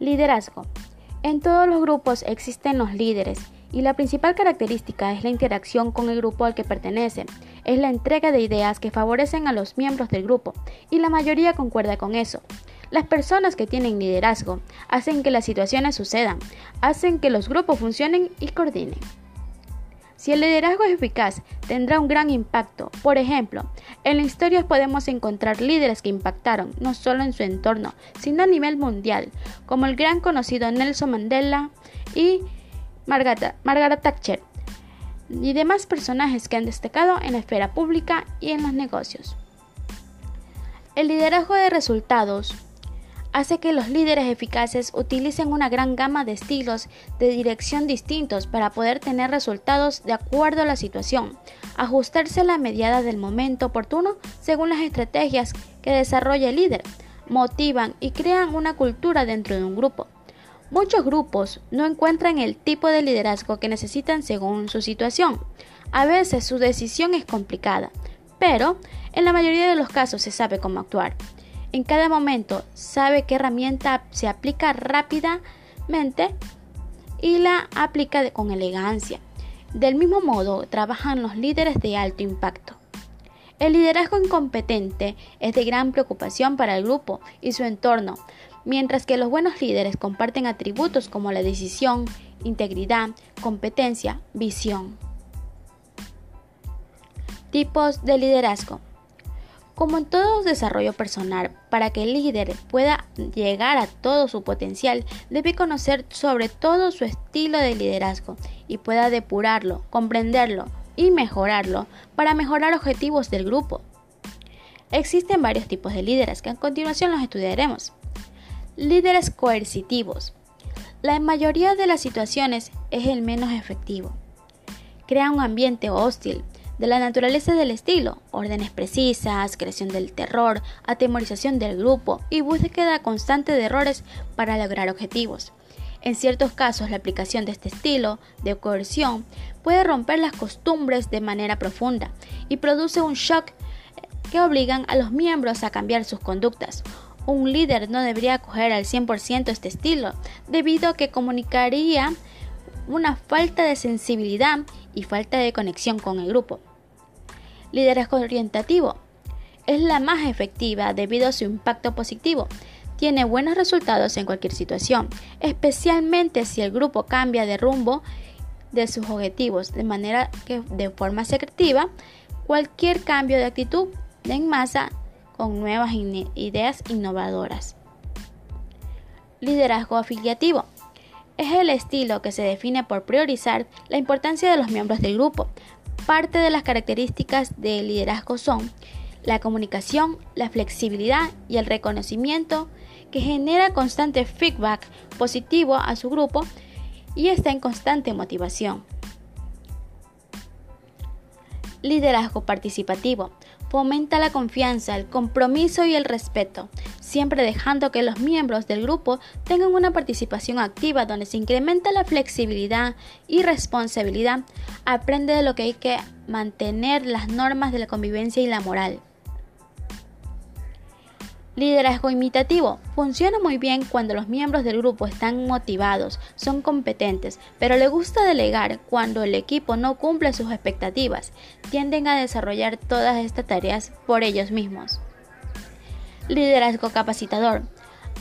Liderazgo. En todos los grupos existen los líderes y la principal característica es la interacción con el grupo al que pertenece. Es la entrega de ideas que favorecen a los miembros del grupo y la mayoría concuerda con eso. Las personas que tienen liderazgo hacen que las situaciones sucedan, hacen que los grupos funcionen y coordinen. Si el liderazgo es eficaz, tendrá un gran impacto. Por ejemplo, en la historia podemos encontrar líderes que impactaron no solo en su entorno, sino a nivel mundial, como el gran conocido Nelson Mandela y Margaret Thatcher, y demás personajes que han destacado en la esfera pública y en los negocios. El liderazgo de resultados hace que los líderes eficaces utilicen una gran gama de estilos de dirección distintos para poder tener resultados de acuerdo a la situación, ajustarse a la mediada del momento oportuno según las estrategias que desarrolla el líder, motivan y crean una cultura dentro de un grupo. Muchos grupos no encuentran el tipo de liderazgo que necesitan según su situación. A veces su decisión es complicada, pero en la mayoría de los casos se sabe cómo actuar en cada momento sabe qué herramienta se aplica rápidamente y la aplica con elegancia. Del mismo modo, trabajan los líderes de alto impacto. El liderazgo incompetente es de gran preocupación para el grupo y su entorno, mientras que los buenos líderes comparten atributos como la decisión, integridad, competencia, visión. Tipos de liderazgo. Como en todo desarrollo personal, para que el líder pueda llegar a todo su potencial, debe conocer sobre todo su estilo de liderazgo y pueda depurarlo, comprenderlo y mejorarlo para mejorar objetivos del grupo. Existen varios tipos de líderes que a continuación los estudiaremos. Líderes coercitivos. La mayoría de las situaciones es el menos efectivo. Crea un ambiente hostil, de la naturaleza del estilo, órdenes precisas, creación del terror, atemorización del grupo y búsqueda constante de errores para lograr objetivos. En ciertos casos, la aplicación de este estilo de coerción puede romper las costumbres de manera profunda y produce un shock que obligan a los miembros a cambiar sus conductas. Un líder no debería acoger al 100% este estilo, debido a que comunicaría una falta de sensibilidad y falta de conexión con el grupo. Liderazgo orientativo. Es la más efectiva debido a su impacto positivo. Tiene buenos resultados en cualquier situación, especialmente si el grupo cambia de rumbo de sus objetivos, de manera que de forma secretiva, cualquier cambio de actitud en masa con nuevas ideas innovadoras. Liderazgo afiliativo. Es el estilo que se define por priorizar la importancia de los miembros del grupo, Parte de las características del liderazgo son la comunicación, la flexibilidad y el reconocimiento que genera constante feedback positivo a su grupo y está en constante motivación. Liderazgo participativo. Fomenta la confianza, el compromiso y el respeto, siempre dejando que los miembros del grupo tengan una participación activa donde se incrementa la flexibilidad y responsabilidad. Aprende de lo que hay que mantener las normas de la convivencia y la moral. Liderazgo imitativo. Funciona muy bien cuando los miembros del grupo están motivados, son competentes, pero le gusta delegar cuando el equipo no cumple sus expectativas. Tienden a desarrollar todas estas tareas por ellos mismos. Liderazgo capacitador.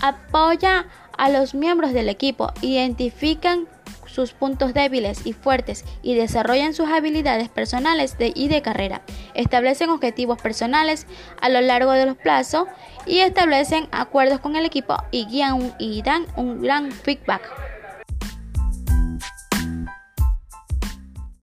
Apoya a los miembros del equipo, identifican sus puntos débiles y fuertes y desarrollan sus habilidades personales y de carrera. Establecen objetivos personales a lo largo de los plazos y establecen acuerdos con el equipo y guían y dan un gran feedback.